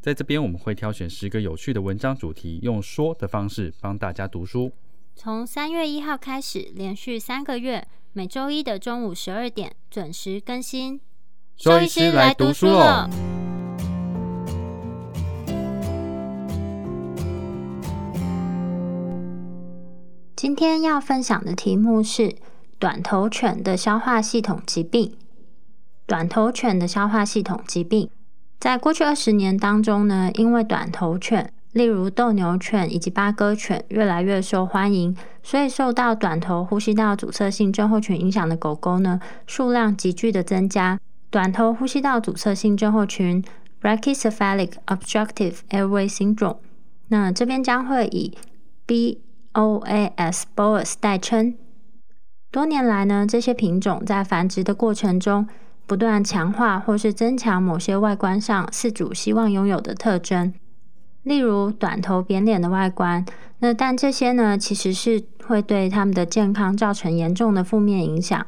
在这边我们会挑选十个有趣的文章主题，用说的方式帮大家读书。从三月一号开始，连续三个月，每周一的中午十二点准时更新。兽医师来读书喽！今天要分享的题目是短头犬的消化系统疾病。短头犬的消化系统疾病。在过去二十年当中呢，因为短头犬，例如斗牛犬以及八哥犬，越来越受欢迎，所以受到短头呼吸道阻塞性症候群影响的狗狗呢，数量急剧的增加。短头呼吸道阻塞性症候群 （Brachycephalic Obstructive Airway Syndrome），那这边将会以 BOAS（BOAS） 代称。多年来呢，这些品种在繁殖的过程中，不断强化或是增强某些外观上饲主希望拥有的特征，例如短头扁脸的外观。那但这些呢，其实是会对他们的健康造成严重的负面影响。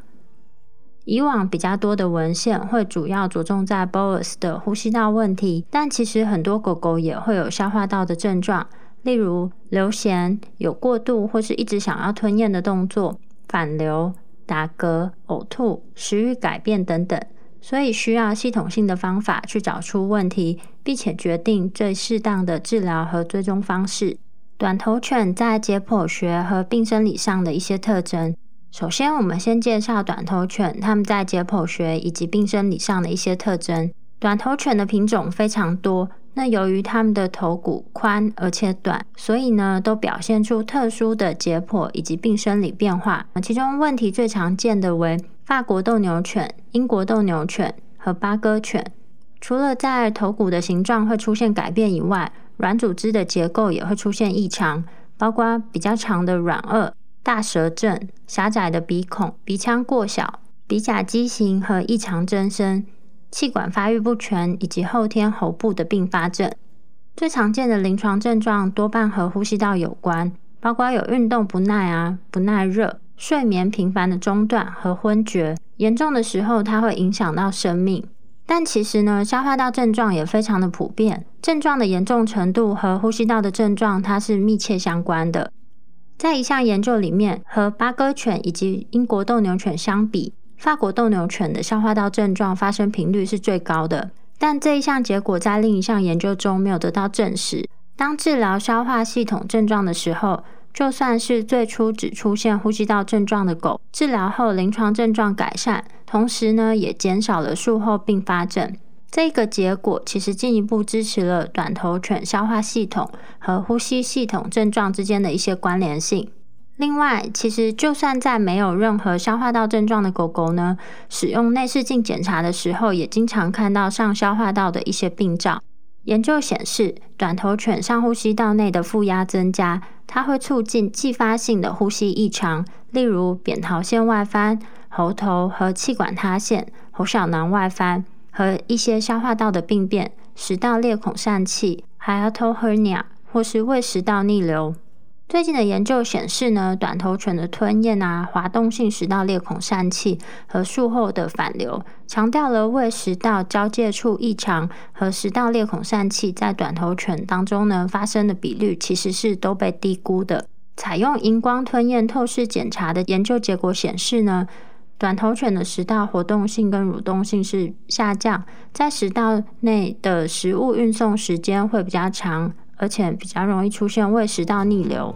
以往比较多的文献会主要着重在 BOAS 的呼吸道问题，但其实很多狗狗也会有消化道的症状，例如流涎、有过度或是一直想要吞咽的动作、反流。打嗝、呕吐、食欲改变等等，所以需要系统性的方法去找出问题，并且决定最适当的治疗和追踪方式。短头犬在解剖学和病生理上的一些特征。首先，我们先介绍短头犬它们在解剖学以及病生理上的一些特征。短头犬的品种非常多。那由于它们的头骨宽而且短，所以呢，都表现出特殊的解剖以及病生理变化。其中问题最常见的为法国斗牛犬、英国斗牛犬和八哥犬。除了在头骨的形状会出现改变以外，软组织的结构也会出现异常，包括比较长的软腭、大舌症、狭窄的鼻孔、鼻腔过小、鼻甲畸形和异常增生。气管发育不全以及后天喉部的并发症，最常见的临床症状多半和呼吸道有关，包括有运动不耐啊、不耐热、睡眠频繁的中断和昏厥。严重的时候，它会影响到生命。但其实呢，消化道症状也非常的普遍，症状的严重程度和呼吸道的症状它是密切相关的。在一项研究里面，和八哥犬以及英国斗牛犬相比。法国斗牛犬的消化道症状发生频率是最高的，但这一项结果在另一项研究中没有得到证实。当治疗消化系统症状的时候，就算是最初只出现呼吸道症状的狗，治疗后临床症状改善，同时呢也减少了术后并发症。这个结果其实进一步支持了短头犬消化系统和呼吸系统症状之间的一些关联性。另外，其实就算在没有任何消化道症状的狗狗呢，使用内视镜检查的时候，也经常看到上消化道的一些病灶。研究显示，短头犬上呼吸道内的负压增加，它会促进继发性的呼吸异常，例如扁桃腺外翻、喉头和气管塌陷、喉小囊外翻和一些消化道的病变，食道裂孔疝气 （hiatal hernia） 或是胃食道逆流。最近的研究显示呢，短头犬的吞咽啊、滑动性食道裂孔疝气和术后的反流，强调了胃食道交界处异常和食道裂孔疝气在短头犬当中呢发生的比率其实是都被低估的。采用荧光吞咽透视检查的研究结果显示呢，短头犬的食道活动性跟蠕动性是下降，在食道内的食物运送时间会比较长。而且比较容易出现胃食道逆流。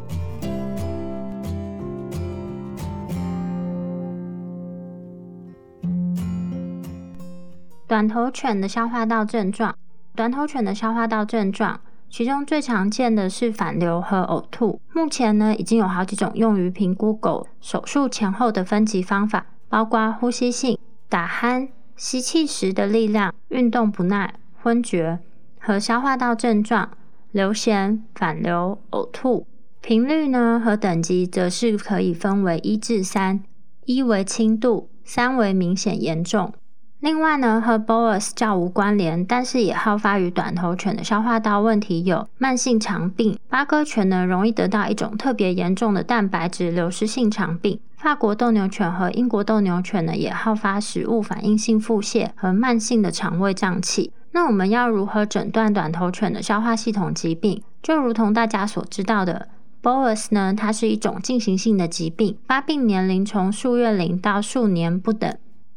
短头犬的消化道症状，短头犬的消化道症状，其中最常见的是反流和呕吐。目前呢，已经有好几种用于评估狗手术前后的分级方法，包括呼吸性、打鼾、吸气时的力量、运动不耐、昏厥和消化道症状。流涎、反流、呕吐。频率呢和等级则是可以分为一至三，一为轻度，三为明显严重。另外呢，和 BOAS 较无关联，但是也好发于短头犬的消化道问题有慢性肠病。八哥犬呢，容易得到一种特别严重的蛋白质流失性肠病。法国斗牛犬和英国斗牛犬呢，也好发食物反应性腹泻和慢性的肠胃胀气。那我们要如何诊断短头犬的消化系统疾病？就如同大家所知道的，BOAS 呢，它是一种进行性的疾病，发病年龄从数月龄到数年不等。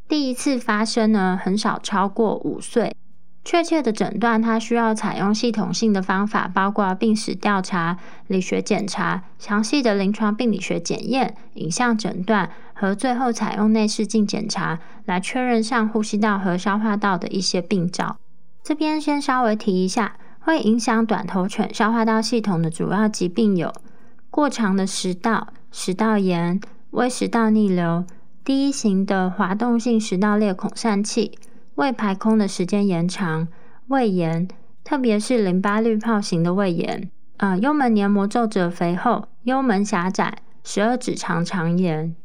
第一次发生呢，很少超过五岁。确切的诊断，它需要采用系统性的方法，包括病史调查、理学检查、详细的临床病理学检验、影像诊断，和最后采用内视镜检查来确认上呼吸道和消化道的一些病灶。这边先稍微提一下，会影响短头犬消化道系统的主要疾病有过长的食道、食道炎、胃食道逆流。第一型的滑动性食道裂孔疝气、胃排空的时间延长、胃炎，特别是淋巴滤泡型的胃炎，呃，幽门黏膜皱褶肥厚、幽门狭窄、十二指肠肠炎。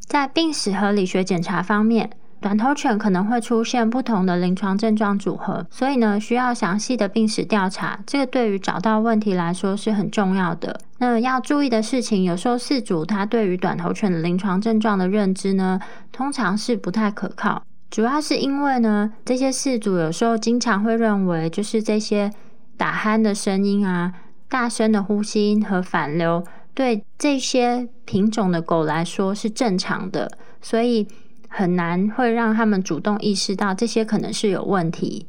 在病史和理学检查方面。短头犬可能会出现不同的临床症状组合，所以呢，需要详细的病史调查。这个对于找到问题来说是很重要的。那要注意的事情，有时候饲主他对于短头犬的临床症状的认知呢，通常是不太可靠。主要是因为呢，这些饲主有时候经常会认为，就是这些打鼾的声音啊、大声的呼吸和反流，对这些品种的狗来说是正常的，所以。很难会让他们主动意识到这些可能是有问题。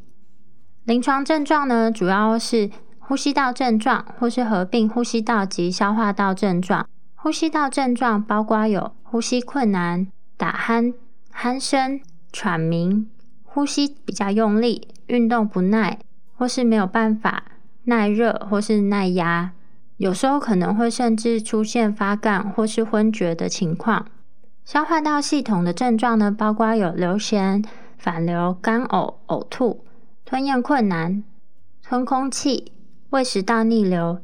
临床症状呢，主要是呼吸道症状，或是合并呼吸道及消化道症状。呼吸道症状包括有呼吸困难、打鼾、鼾声、喘鸣、呼吸比较用力、运动不耐，或是没有办法耐热或是耐压。有时候可能会甚至出现发干或是昏厥的情况。消化道系统的症状呢，包括有流涎、反流、干呕、呕吐、吞咽困难、吞空气、胃食道逆流、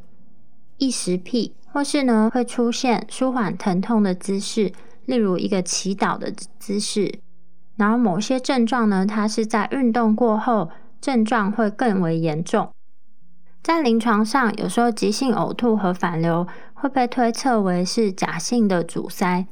异食癖，或是呢会出现舒缓疼痛的姿势，例如一个祈祷的姿势。然后某些症状呢，它是在运动过后，症状会更为严重。在临床上，有时候急性呕吐和反流会被推测为是假性的阻塞。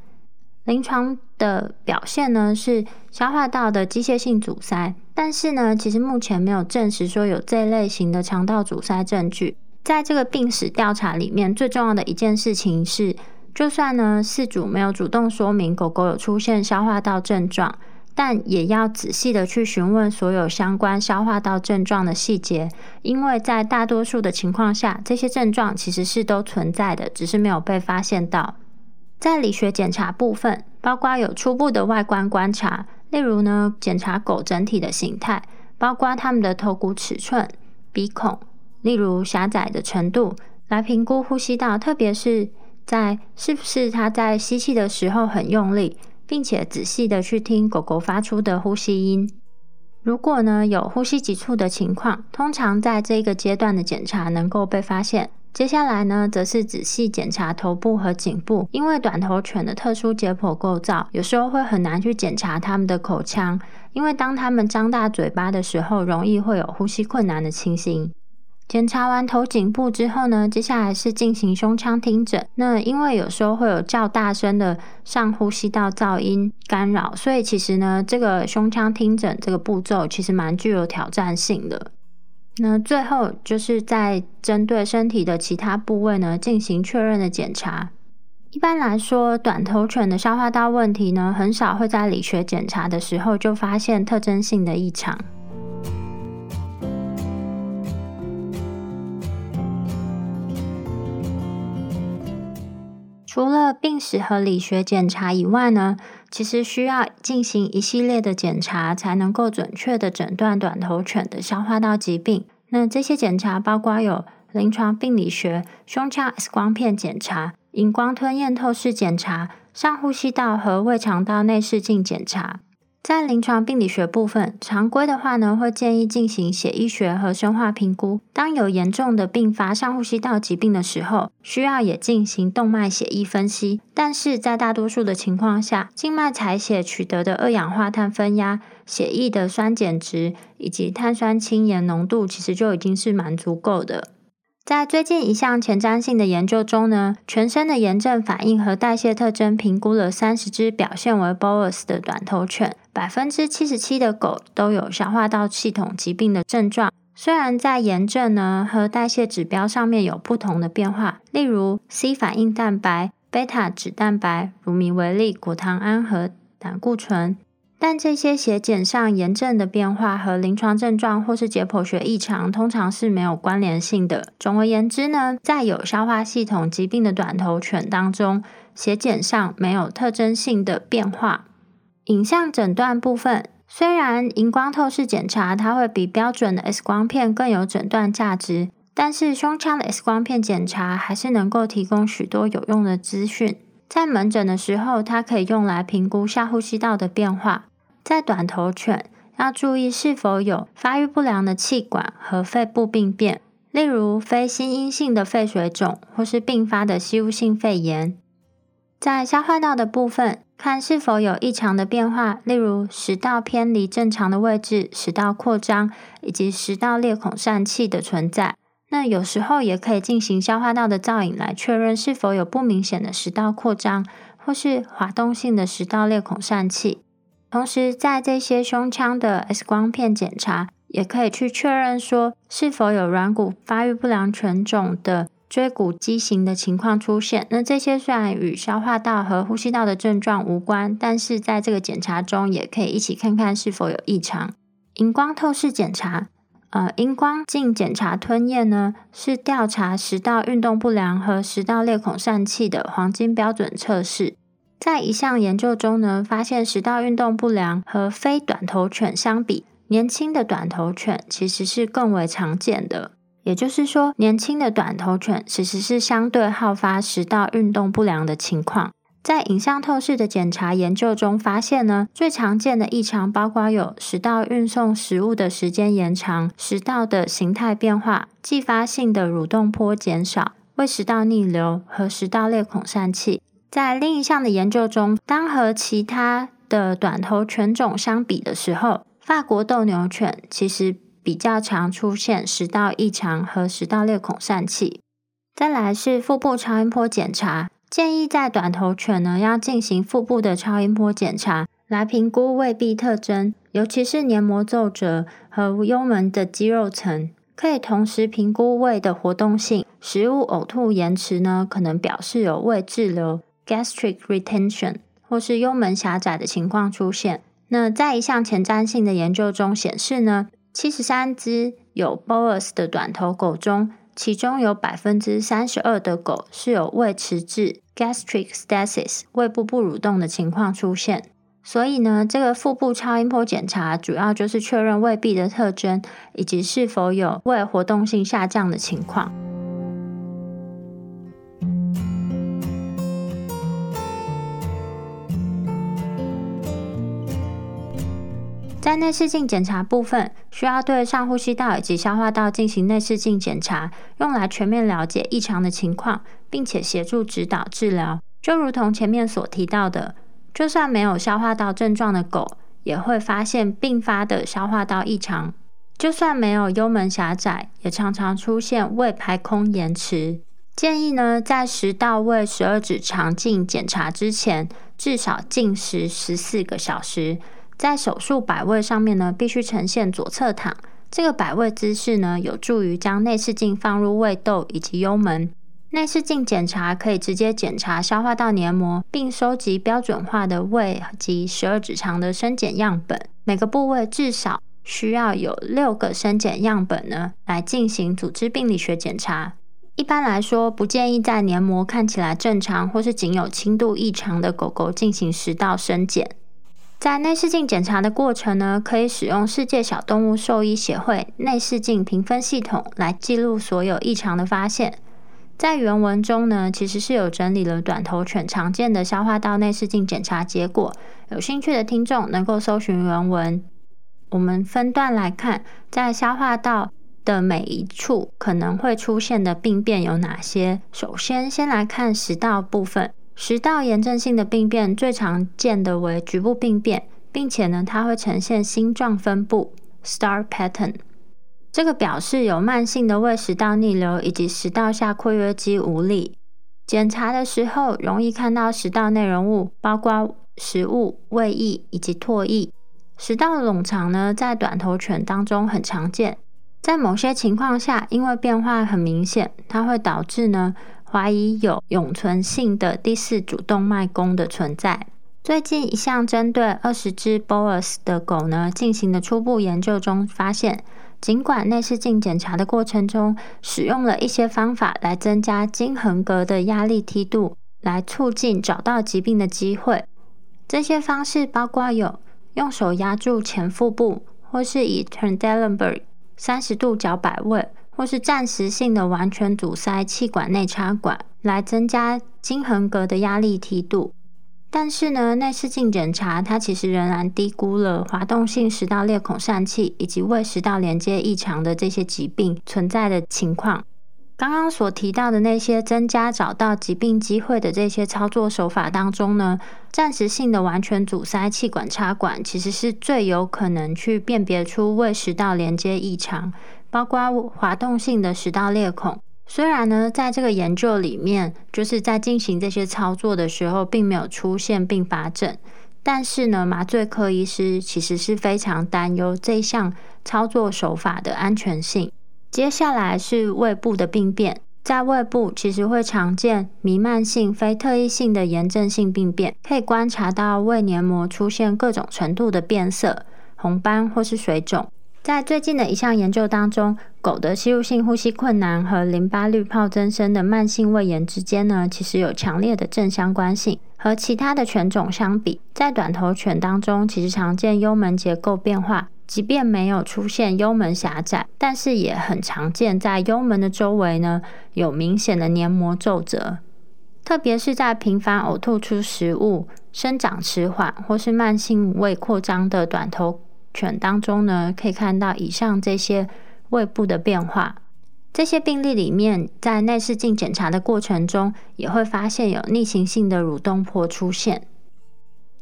临床的表现呢是消化道的机械性阻塞，但是呢，其实目前没有证实说有这类型的肠道阻塞证据。在这个病史调查里面，最重要的一件事情是，就算呢饲主没有主动说明狗狗有出现消化道症状，但也要仔细的去询问所有相关消化道症状的细节，因为在大多数的情况下，这些症状其实是都存在的，只是没有被发现到。在理学检查部分，包括有初步的外观观察，例如呢，检查狗整体的形态，包括它们的头骨尺寸、鼻孔，例如狭窄的程度，来评估呼吸道，特别是在是不是它在吸气的时候很用力，并且仔细的去听狗狗发出的呼吸音。如果呢有呼吸急促的情况，通常在这个阶段的检查能够被发现。接下来呢，则是仔细检查头部和颈部，因为短头犬的特殊解剖构造，有时候会很难去检查它们的口腔，因为当它们张大嘴巴的时候，容易会有呼吸困难的情形。检查完头颈部之后呢，接下来是进行胸腔听诊。那因为有时候会有较大声的上呼吸道噪音干扰，所以其实呢，这个胸腔听诊这个步骤其实蛮具有挑战性的。那最后就是在针对身体的其他部位呢进行确认的检查。一般来说，短头犬的消化道问题呢，很少会在理学检查的时候就发现特征性的异常。了病史和理学检查以外呢，其实需要进行一系列的检查，才能够准确的诊断短头犬的消化道疾病。那这些检查包括有临床病理学、胸腔 X 光片检查、荧光吞咽透视检查、上呼吸道和胃肠道内视镜检查。在临床病理学部分，常规的话呢，会建议进行血液学和生化评估。当有严重的并发上呼吸道疾病的时候，需要也进行动脉血液分析。但是在大多数的情况下，静脉采血取得的二氧化碳分压、血液的酸碱值以及碳酸氢盐浓度，其实就已经是蛮足够的。在最近一项前瞻性的研究中呢，全身的炎症反应和代谢特征评估了三十只表现为 BOAS 的短头犬，百分之七十七的狗都有消化道系统疾病的症状。虽然在炎症呢和代谢指标上面有不同的变化，例如 C 反应蛋白、贝塔脂蛋白、乳糜微粒、果糖胺和胆固醇。但这些血检上炎症的变化和临床症状或是解剖学异常，通常是没有关联性的。总而言之呢，在有消化系统疾病的短头犬当中，血检上没有特征性的变化。影像诊断部分，虽然荧光透视检查它会比标准的 X 光片更有诊断价值，但是胸腔的 X 光片检查还是能够提供许多有用的资讯。在门诊的时候，它可以用来评估下呼吸道的变化。在短头犬要注意是否有发育不良的气管和肺部病变，例如非心因性的肺水肿或是并发的吸入性肺炎。在消化道的部分，看是否有异常的变化，例如食道偏离正常的位置、食道扩张以及食道裂孔疝气的存在。那有时候也可以进行消化道的造影来确认是否有不明显的食道扩张，或是滑动性的食道裂孔疝气。同时，在这些胸腔的 X 光片检查，也可以去确认说是否有软骨发育不良犬种的椎骨畸形的情况出现。那这些虽然与消化道和呼吸道的症状无关，但是在这个检查中也可以一起看看是否有异常。荧光透视检查。呃，荧光镜检查吞咽呢，是调查食道运动不良和食道裂孔疝气的黄金标准测试。在一项研究中呢，发现食道运动不良和非短头犬相比，年轻的短头犬其实是更为常见的。也就是说，年轻的短头犬其实是相对好发食道运动不良的情况。在影像透视的检查研究中发现呢，最常见的异常包括有食道运送食物的时间延长、食道的形态变化、继发性的蠕动波减少、胃食道逆流和食道裂孔疝气。在另一项的研究中，当和其他的短头犬种相比的时候，法国斗牛犬其实比较常出现食道异常和食道裂孔疝气。再来是腹部超音波检查。建议在短头犬呢，要进行腹部的超音波检查，来评估胃壁特征，尤其是黏膜皱褶和幽门的肌肉层，可以同时评估胃的活动性。食物呕吐延迟呢，可能表示有胃滞留 （gastric retention） 或是幽门狭窄的情况出现。那在一项前瞻性的研究中显示呢，七十三只有 BOAS 的短头狗中。其中有百分之三十二的狗是有胃迟滞 （gastric stasis） 胃部不蠕动的情况出现。所以呢，这个腹部超音波检查主要就是确认胃壁的特征，以及是否有胃活动性下降的情况。在内视镜检查部分，需要对上呼吸道以及消化道进行内视镜检查，用来全面了解异常的情况，并且协助指导治疗。就如同前面所提到的，就算没有消化道症状的狗，也会发现并发的消化道异常；就算没有幽门狭窄，也常常出现胃排空延迟。建议呢，在食道胃十二指肠镜检查之前，至少禁食十四个小时。在手术摆位上面呢，必须呈现左侧躺。这个摆位姿势呢，有助于将内视镜放入胃窦以及幽门。内视镜检查可以直接检查消化道黏膜，并收集标准化的胃及十二指肠的生检样本。每个部位至少需要有六个生检样本呢，来进行组织病理学检查。一般来说，不建议在黏膜看起来正常或是仅有轻度异常的狗狗进行食道生检。在内视镜检查的过程呢，可以使用世界小动物兽医协会内视镜评分系统来记录所有异常的发现。在原文中呢，其实是有整理了短头犬常见的消化道内视镜检查结果。有兴趣的听众能够搜寻原文。我们分段来看，在消化道的每一处可能会出现的病变有哪些？首先，先来看食道部分。食道炎症性的病变最常见的为局部病变，并且呢，它会呈现星状分布 （star pattern）。这个表示有慢性的胃食道逆流以及食道下括约肌无力。检查的时候容易看到食道内容物，包括食物、胃液以及唾液。食道冗长呢，在短头犬当中很常见。在某些情况下，因为变化很明显，它会导致呢怀疑有永存性的第四主动脉弓的存在。最近一项针对二十只 Boas 的狗呢进行的初步研究中发现。尽管内视镜检查的过程中使用了一些方法来增加经横膈的压力梯度，来促进找到疾病的机会。这些方式包括有用手压住前腹部，或是以 Trendelenburg 三十度角摆位，或是暂时性的完全阻塞气管内插管，来增加经横膈的压力梯度。但是呢，内视镜检查它其实仍然低估了滑动性食道裂孔疝气以及胃食道连接异常的这些疾病存在的情况。刚刚所提到的那些增加找到疾病机会的这些操作手法当中呢，暂时性的完全阻塞气管插管其实是最有可能去辨别出胃食道连接异常，包括滑动性的食道裂孔。虽然呢，在这个研究里面，就是在进行这些操作的时候，并没有出现并发症，但是呢，麻醉科医师其实是非常担忧这项操作手法的安全性。接下来是胃部的病变，在胃部其实会常见弥漫性非特异性的炎症性病变，可以观察到胃黏膜出现各种程度的变色、红斑或是水肿。在最近的一项研究当中，狗的吸入性呼吸困难和淋巴滤泡增生的慢性胃炎之间呢，其实有强烈的正相关性。和其他的犬种相比，在短头犬当中，其实常见幽门结构变化，即便没有出现幽门狭窄，但是也很常见在幽门的周围呢有明显的黏膜皱褶，特别是在频繁呕吐出食物、生长迟缓或是慢性胃扩张的短头。犬当中呢，可以看到以上这些胃部的变化。这些病例里面，在内视镜检查的过程中，也会发现有逆行性的蠕动波出现。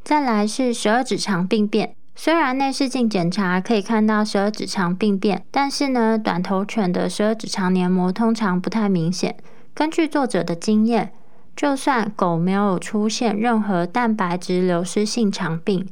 再来是十二指肠病变。虽然内视镜检查可以看到十二指肠病变，但是呢，短头犬的十二指肠黏膜通常不太明显。根据作者的经验，就算狗没有出现任何蛋白质流失性肠病。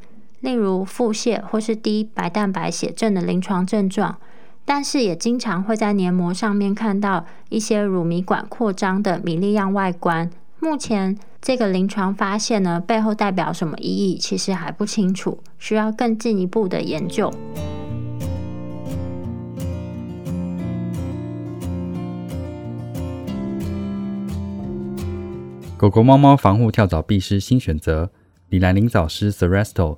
例如腹泻或是低白蛋白血症的临床症状，但是也经常会在黏膜上面看到一些乳糜管扩张的米粒样外观。目前这个临床发现呢，背后代表什么意义，其实还不清楚，需要更进一步的研究。狗狗、猫猫防护跳蚤必施新选择——李兰灵藻师 s e r e s t o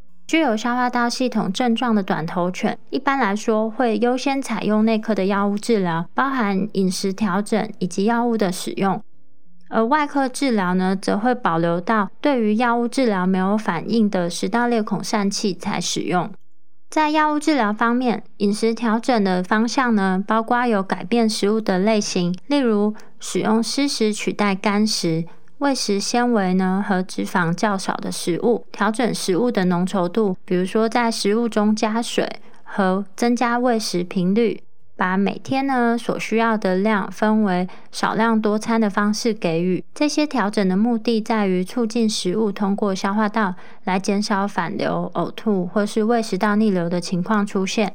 具有消化道系统症状的短头犬，一般来说会优先采用内科的药物治疗，包含饮食调整以及药物的使用。而外科治疗呢，则会保留到对于药物治疗没有反应的食道裂孔疝气才使用。在药物治疗方面，饮食调整的方向呢，包括有改变食物的类型，例如使用湿食取代干食。喂食纤维呢和脂肪较少的食物，调整食物的浓稠度，比如说在食物中加水和增加喂食频率，把每天呢所需要的量分为少量多餐的方式给予。这些调整的目的在于促进食物通过消化道，来减少反流、呕吐或是胃食道逆流的情况出现。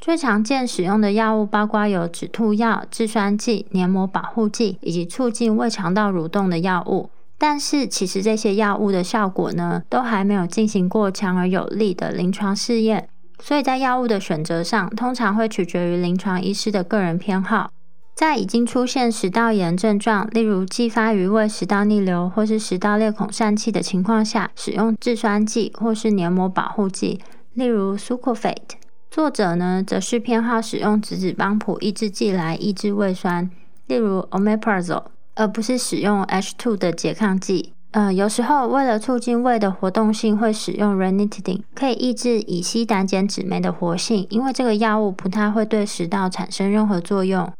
最常见使用的药物包括有止吐药、制酸剂、黏膜保护剂以及促进胃肠道蠕动的药物。但是其实这些药物的效果呢，都还没有进行过强而有力的临床试验，所以在药物的选择上，通常会取决于临床医师的个人偏好。在已经出现食道炎症状，例如继发于胃食道逆流或是食道裂孔疝气的情况下，使用制酸剂或是黏膜保护剂，例如 Sucralfate。作者呢，则是偏好使用质子帮谱抑制剂来抑制胃酸，例如 Omeprazole，而不是使用 H2 的拮抗剂。呃，有时候为了促进胃的活动性，会使用 Ranitidine，可以抑制乙烯胆碱酯酶的活性，因为这个药物不太会对食道产生任何作用。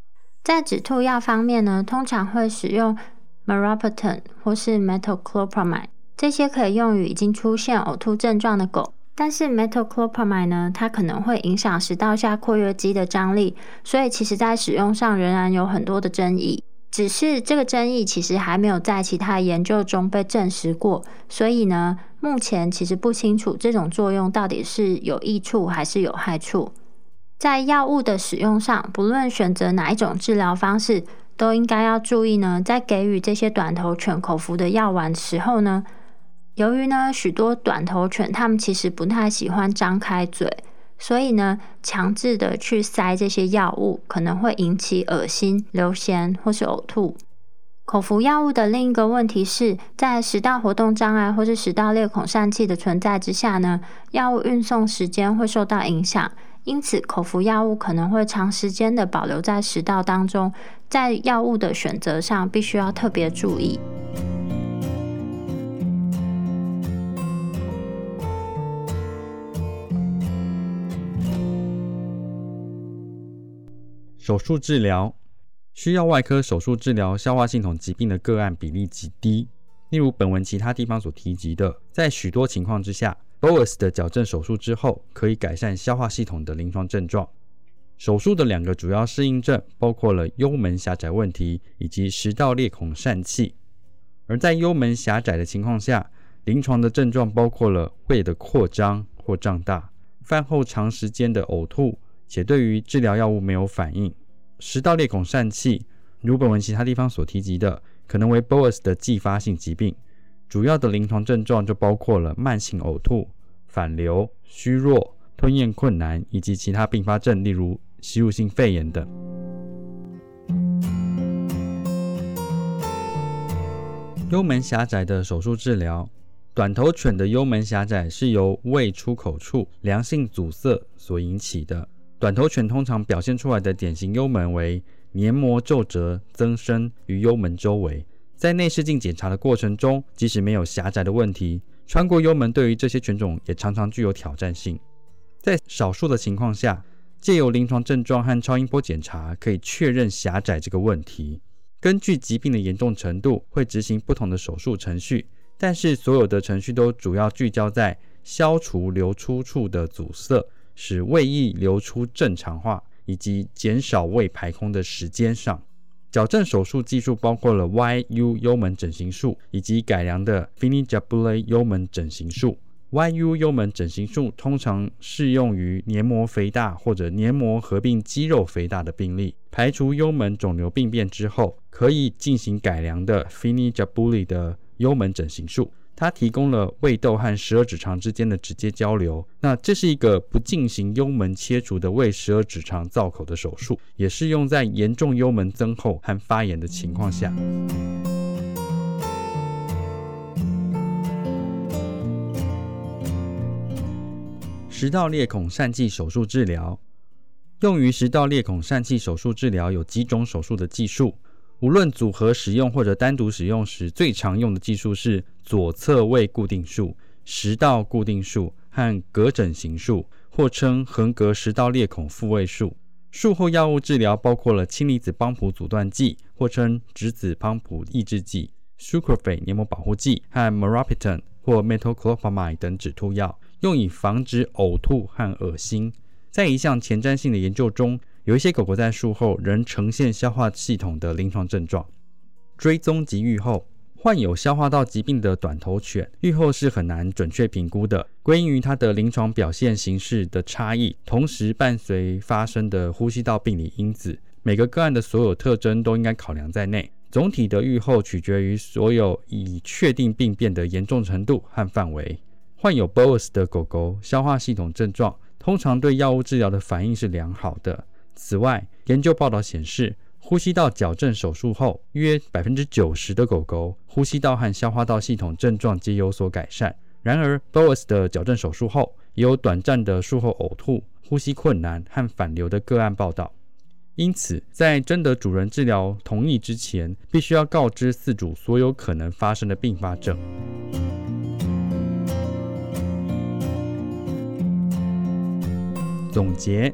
在止吐药方面呢，通常会使用 Meropenem 或是 Metoclopramide，这些可以用于已经出现呕吐症状的狗。但是 Metoclopramide 呢，它可能会影响食道下括约肌的张力，所以其实在使用上仍然有很多的争议。只是这个争议其实还没有在其他研究中被证实过，所以呢，目前其实不清楚这种作用到底是有益处还是有害处。在药物的使用上，不论选择哪一种治疗方式，都应该要注意呢。在给予这些短头犬口服的药丸时候呢，由于呢许多短头犬它们其实不太喜欢张开嘴，所以呢强制的去塞这些药物，可能会引起恶心、流涎或是呕吐。口服药物的另一个问题是在食道活动障碍或是食道裂孔疝气的存在之下呢，药物运送时间会受到影响。因此，口服药物可能会长时间的保留在食道当中，在药物的选择上必须要特别注意。手术治疗需要外科手术治疗消化系统疾病的个案比例极低，例如本文其他地方所提及的，在许多情况之下。BOAS 的矫正手术之后，可以改善消化系统的临床症状。手术的两个主要适应症包括了幽门狭窄问题以及食道裂孔疝气。而在幽门狭窄的情况下，临床的症状包括了胃的扩张或胀大、饭后长时间的呕吐，且对于治疗药物没有反应。食道裂孔疝气，如本文其他地方所提及的，可能为 BOAS 的继发性疾病。主要的临床症状就包括了慢性呕吐、反流、虚弱、吞咽困难，以及其他并发症，例如吸入性肺炎等。幽门狭窄的手术治疗，短头犬的幽门狭窄是由胃出口处良性阻塞所引起的。短头犬通常表现出来的典型幽门为黏膜皱褶增生于幽门周围。在内视镜检查的过程中，即使没有狭窄的问题，穿过幽门对于这些犬种也常常具有挑战性。在少数的情况下，借由临床症状和超音波检查，可以确认狭窄这个问题。根据疾病的严重程度，会执行不同的手术程序，但是所有的程序都主要聚焦在消除流出处的阻塞，使胃液流出正常化，以及减少胃排空的时间上。矫正手术技术包括了 YU 幽门整形术以及改良的 Fini Jabuli 幽门整形术。YU 幽门整形术通常适用于黏膜肥大或者黏膜合并肌肉肥大的病例。排除幽门肿瘤病变之后，可以进行改良的 Fini Jabuli 的幽门整形术。它提供了胃窦和十二指肠之间的直接交流。那这是一个不进行幽门切除的胃十二指肠造口的手术，也适用在严重幽门增厚和发炎的情况下。食道裂孔疝气手术治疗用于食道裂孔疝气手术治疗有几种手术的技术。无论组合使用或者单独使用时，最常用的技术是左侧位固定术、食道固定术和隔整形术，或称横膈食道裂孔复位术。术后药物治疗包括了氢离子帮浦阻断剂，或称质子帮浦抑制剂、Sucralfate 黏膜保护剂和 Meropenem 或 Metoclopramide 等止吐药，用以防止呕吐和恶心。在一项前瞻性的研究中。有一些狗狗在术后仍呈现消化系统的临床症状。追踪及预后，患有消化道疾病的短头犬预后是很难准确评估的，归因于它的临床表现形式的差异，同时伴随发生的呼吸道病理因子。每个个案的所有特征都应该考量在内。总体的预后取决于所有已确定病变的严重程度和范围。患有 BOAS 的狗狗消化系统症状通常对药物治疗的反应是良好的。此外，研究报道显示，呼吸道矫正手术后，约百分之九十的狗狗呼吸道和消化道系统症状皆有所改善。然而，BOAS 的矫正手术后，也有短暂的术后呕吐、呼吸困难和反流的个案报道。因此，在征得主人治疗同意之前，必须要告知饲主所有可能发生的并发症。总结：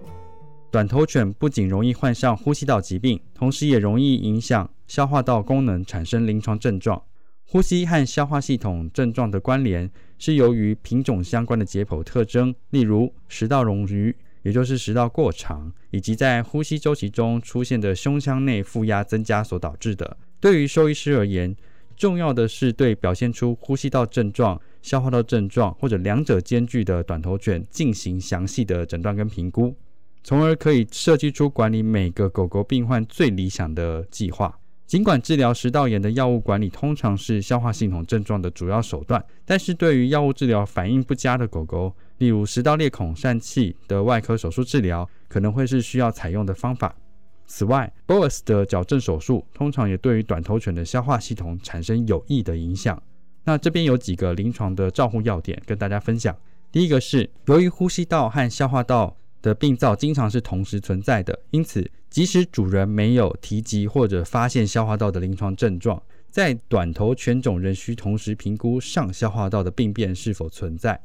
短头犬不仅容易患上呼吸道疾病，同时也容易影响消化道功能，产生临床症状。呼吸和消化系统症状的关联是由于品种相关的解剖特征，例如食道冗余。也就是食道过长，以及在呼吸周期中出现的胸腔内负压增加所导致的。对于兽医师而言，重要的是对表现出呼吸道症状、消化道症状或者两者兼具的短头犬进行详细的诊断跟评估，从而可以设计出管理每个狗狗病患最理想的计划。尽管治疗食道炎的药物管理通常是消化系统症状的主要手段，但是对于药物治疗反应不佳的狗狗，例如食道裂孔疝气的外科手术治疗可能会是需要采用的方法。此外，BOAS 的矫正手术通常也对于短头犬的消化系统产生有益的影响。那这边有几个临床的照护要点跟大家分享。第一个是，由于呼吸道和消化道的病灶经常是同时存在的，因此即使主人没有提及或者发现消化道的临床症状，在短头犬种仍需同时评估上消化道的病变是否存在。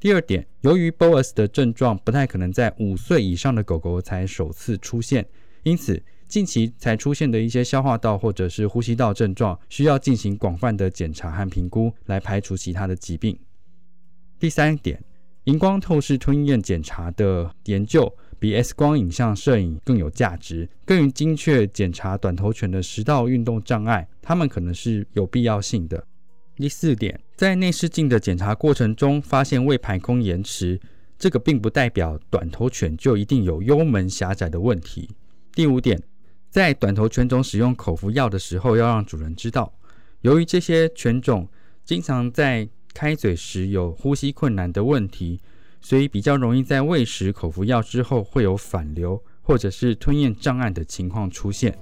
第二点，由于 BOAS 的症状不太可能在五岁以上的狗狗才首次出现，因此近期才出现的一些消化道或者是呼吸道症状，需要进行广泛的检查和评估，来排除其他的疾病。第三点，荧光透视吞咽检查的研究比 X 光影像摄影更有价值，更精确检查短头犬的食道运动障碍，它们可能是有必要性的。第四点，在内视镜的检查过程中发现胃排空延迟，这个并不代表短头犬就一定有幽门狭窄的问题。第五点，在短头犬种使用口服药的时候，要让主人知道，由于这些犬种经常在开嘴时有呼吸困难的问题，所以比较容易在喂食口服药之后会有反流或者是吞咽障碍的情况出现。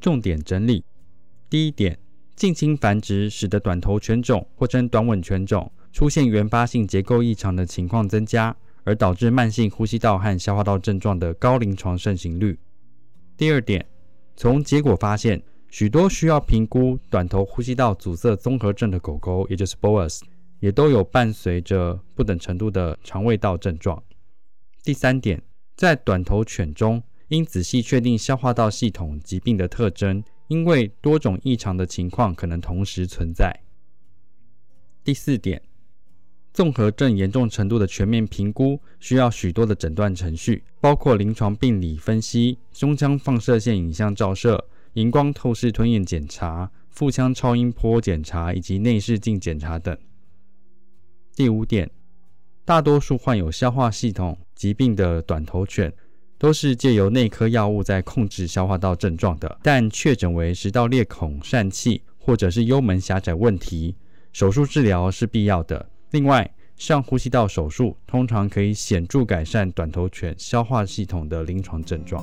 重点整理：第一点，近亲繁殖使得短头犬种或称短吻犬种出现原发性结构异常的情况增加，而导致慢性呼吸道和消化道症状的高临床盛行率。第二点，从结果发现，许多需要评估短头呼吸道阻塞综合症的狗狗，也就是 BOAS，也都有伴随着不等程度的肠胃道症状。第三点，在短头犬中。应仔细确定消化道系统疾病的特征，因为多种异常的情况可能同时存在。第四点，综合症严重程度的全面评估需要许多的诊断程序，包括临床病理分析、胸腔放射线影像照射、荧光透视吞咽检查、腹腔超音波检查以及内视镜检查等。第五点，大多数患有消化系统疾病的短头犬。都是借由内科药物在控制消化道症状的，但确诊为食道裂孔疝气或者是幽门狭窄问题，手术治疗是必要的。另外，上呼吸道手术通常可以显著改善短头犬消化系统的临床症状。